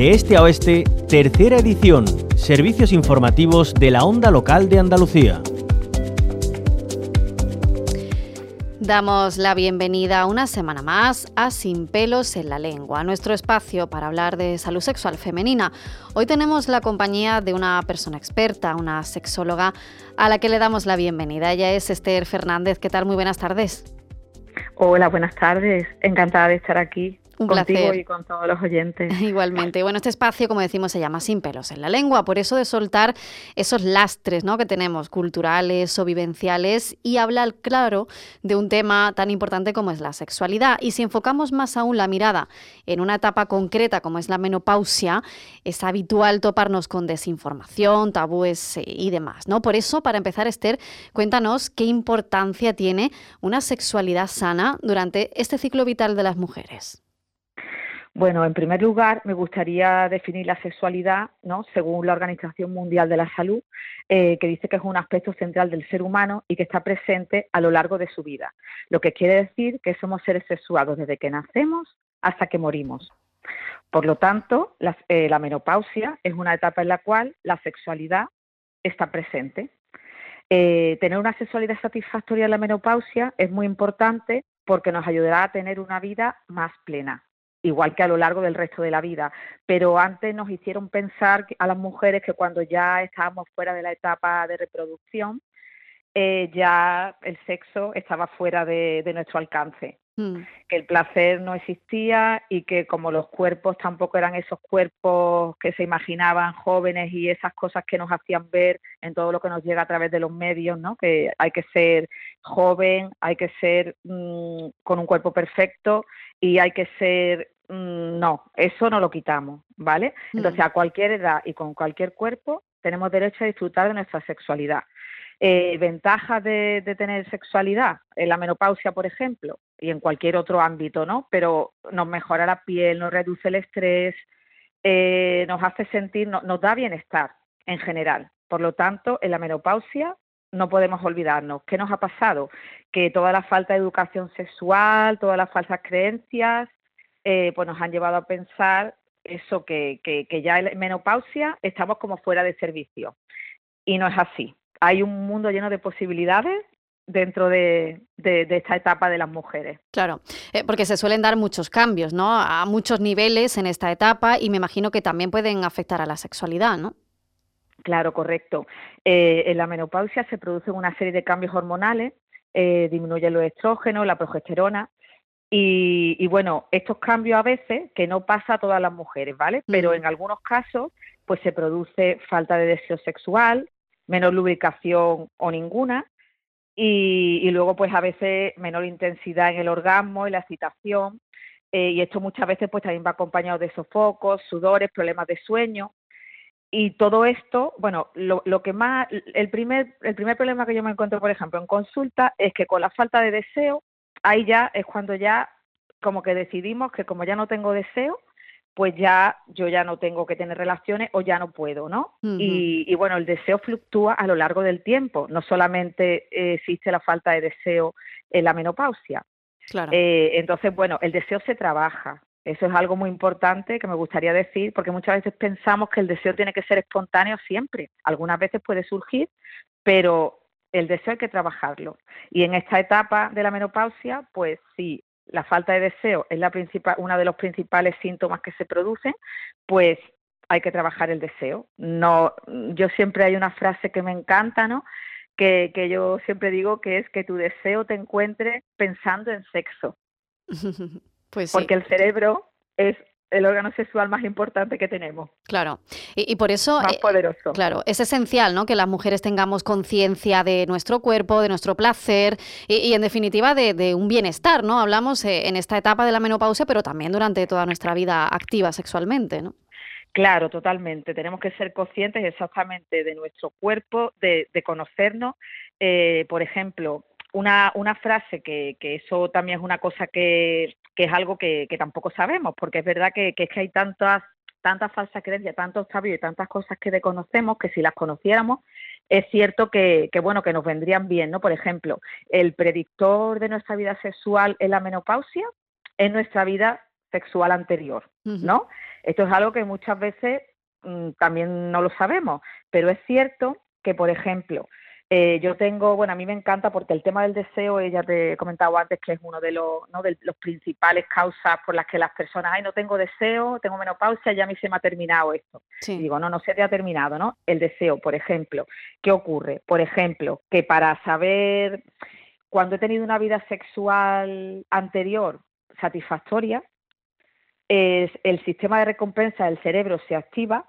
De este a oeste, tercera edición, servicios informativos de la onda local de Andalucía. Damos la bienvenida una semana más a Sin pelos en la lengua, nuestro espacio para hablar de salud sexual femenina. Hoy tenemos la compañía de una persona experta, una sexóloga, a la que le damos la bienvenida. Ella es Esther Fernández. ¿Qué tal? Muy buenas tardes. Hola, buenas tardes. Encantada de estar aquí. Un contigo placer. y con todos los oyentes. Igualmente. Bueno, este espacio, como decimos, se llama Sin pelos en la lengua, por eso de soltar esos lastres ¿no? que tenemos, culturales o vivenciales, y hablar, claro, de un tema tan importante como es la sexualidad. Y si enfocamos más aún la mirada en una etapa concreta como es la menopausia, es habitual toparnos con desinformación, tabúes eh, y demás. ¿no? Por eso, para empezar, Esther, cuéntanos qué importancia tiene una sexualidad sana durante este ciclo vital de las mujeres. Bueno, en primer lugar, me gustaría definir la sexualidad, ¿no? según la Organización Mundial de la Salud, eh, que dice que es un aspecto central del ser humano y que está presente a lo largo de su vida. Lo que quiere decir que somos seres sexuados desde que nacemos hasta que morimos. Por lo tanto, la, eh, la menopausia es una etapa en la cual la sexualidad está presente. Eh, tener una sexualidad satisfactoria en la menopausia es muy importante porque nos ayudará a tener una vida más plena, igual que a lo largo del resto de la vida. Pero antes nos hicieron pensar a las mujeres que cuando ya estábamos fuera de la etapa de reproducción, eh, ya el sexo estaba fuera de, de nuestro alcance Mm. que el placer no existía y que como los cuerpos tampoco eran esos cuerpos que se imaginaban jóvenes y esas cosas que nos hacían ver en todo lo que nos llega a través de los medios, ¿no? Que hay que ser joven, hay que ser mmm, con un cuerpo perfecto y hay que ser mmm, no, eso no lo quitamos, ¿vale? Entonces a cualquier edad y con cualquier cuerpo tenemos derecho a disfrutar de nuestra sexualidad. Eh, ventajas de, de, tener sexualidad en la menopausia, por ejemplo, y en cualquier otro ámbito, ¿no? Pero nos mejora la piel, nos reduce el estrés, eh, nos hace sentir, no, nos da bienestar en general. Por lo tanto, en la menopausia no podemos olvidarnos. ¿Qué nos ha pasado? Que toda la falta de educación sexual, todas las falsas creencias, eh, pues nos han llevado a pensar eso, que, que, que ya en menopausia estamos como fuera de servicio. Y no es así hay un mundo lleno de posibilidades dentro de, de, de, esta etapa de las mujeres. Claro, eh, porque se suelen dar muchos cambios, ¿no? A muchos niveles en esta etapa y me imagino que también pueden afectar a la sexualidad, ¿no? Claro, correcto. Eh, en la menopausia se producen una serie de cambios hormonales, eh, disminuye los estrógenos, la progesterona, y, y, bueno, estos cambios a veces, que no pasa a todas las mujeres, ¿vale? Pero en algunos casos, pues se produce falta de deseo sexual, menor lubricación o ninguna y, y, luego pues a veces menor intensidad en el orgasmo y la excitación eh, y esto muchas veces pues también va acompañado de sofocos, sudores, problemas de sueño. Y todo esto, bueno, lo, lo que más, el primer, el primer problema que yo me encuentro, por ejemplo, en consulta es que con la falta de deseo, ahí ya es cuando ya como que decidimos que como ya no tengo deseo, pues ya yo ya no tengo que tener relaciones o ya no puedo, ¿no? Uh -huh. y, y, bueno, el deseo fluctúa a lo largo del tiempo, no solamente eh, existe la falta de deseo en la menopausia. Claro. Eh, entonces, bueno, el deseo se trabaja. Eso es algo muy importante que me gustaría decir, porque muchas veces pensamos que el deseo tiene que ser espontáneo siempre. Algunas veces puede surgir, pero el deseo hay que trabajarlo. Y en esta etapa de la menopausia, pues sí, la falta de deseo es la principal, uno de los principales síntomas que se producen, pues hay que trabajar el deseo. No, yo siempre hay una frase que me encanta, ¿no? Que, que yo siempre digo que es que tu deseo te encuentre pensando en sexo. Pues sí. Porque el cerebro es el órgano sexual más importante que tenemos. Claro. Y, y por eso. Más poderoso. Eh, claro, es esencial, ¿no? Que las mujeres tengamos conciencia de nuestro cuerpo, de nuestro placer y, y en definitiva, de, de, un bienestar, ¿no? Hablamos eh, en esta etapa de la menopausia, pero también durante toda nuestra vida activa sexualmente, ¿no? Claro, totalmente. Tenemos que ser conscientes exactamente de nuestro cuerpo, de, de conocernos. Eh, por ejemplo, una, una frase que, que, eso también es una cosa que, que es algo que, que, tampoco sabemos, porque es verdad que, que es que hay tantas tantas falsas creencias, tantos tabúes y tantas cosas que desconocemos que si las conociéramos es cierto que, que, bueno que nos vendrían bien, ¿no? Por ejemplo, el predictor de nuestra vida sexual en la menopausia es nuestra vida sexual anterior, ¿no? Esto es algo que muchas veces mm, también no lo sabemos, pero es cierto que, por ejemplo, eh, yo tengo, bueno, a mí me encanta porque el tema del deseo, ya te he comentado antes que es uno de los, ¿no? de los principales causas por las que las personas, ay, no tengo deseo, tengo menopausia, ya a mí se me ha terminado esto. Digo, no, no se te ha terminado, ¿no? El deseo, por ejemplo, ¿qué ocurre? Por ejemplo, que para saber cuando he tenido una vida sexual anterior satisfactoria, es el sistema de recompensa del cerebro se activa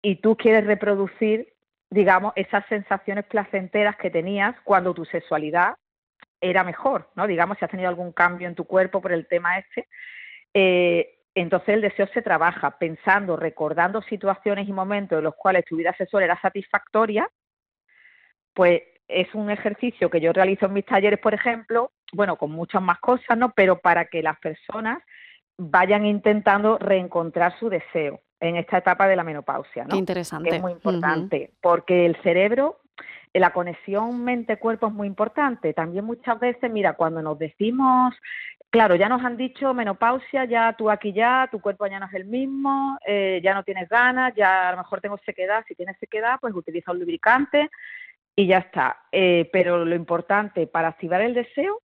y tú quieres reproducir digamos, esas sensaciones placenteras que tenías cuando tu sexualidad era mejor, ¿no? Digamos, si has tenido algún cambio en tu cuerpo por el tema este, eh, entonces el deseo se trabaja pensando, recordando situaciones y momentos en los cuales tu vida sexual era satisfactoria, pues es un ejercicio que yo realizo en mis talleres, por ejemplo, bueno, con muchas más cosas, ¿no? Pero para que las personas vayan intentando reencontrar su deseo en esta etapa de la menopausia, ¿no? Qué interesante. es muy importante, porque el cerebro, la conexión mente-cuerpo es muy importante. También muchas veces, mira, cuando nos decimos, claro, ya nos han dicho menopausia, ya tú aquí ya, tu cuerpo ya no es el mismo, eh, ya no tienes ganas, ya a lo mejor tengo sequedad, si tienes sequedad, pues utiliza un lubricante y ya está. Eh, pero lo importante para activar el deseo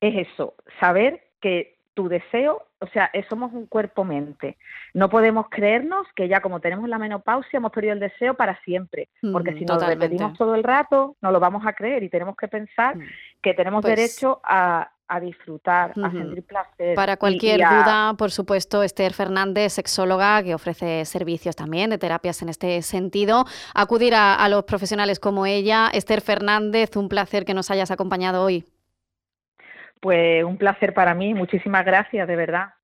es eso, saber que tu deseo, o sea, somos un cuerpo-mente. No podemos creernos que ya como tenemos la menopausia hemos perdido el deseo para siempre, porque si nos repetimos todo el rato, no lo vamos a creer y tenemos que pensar mm. que tenemos pues derecho a, disfrutar, a sentir placer. Para cualquier duda, por supuesto, Esther Fernández, sexóloga, que ofrece servicios también de terapias en este sentido, acudir a los profesionales como ella. Esther Fernández, un placer que nos hayas acompañado hoy. Pues un placer para mí, muchísimas gracias, de verdad.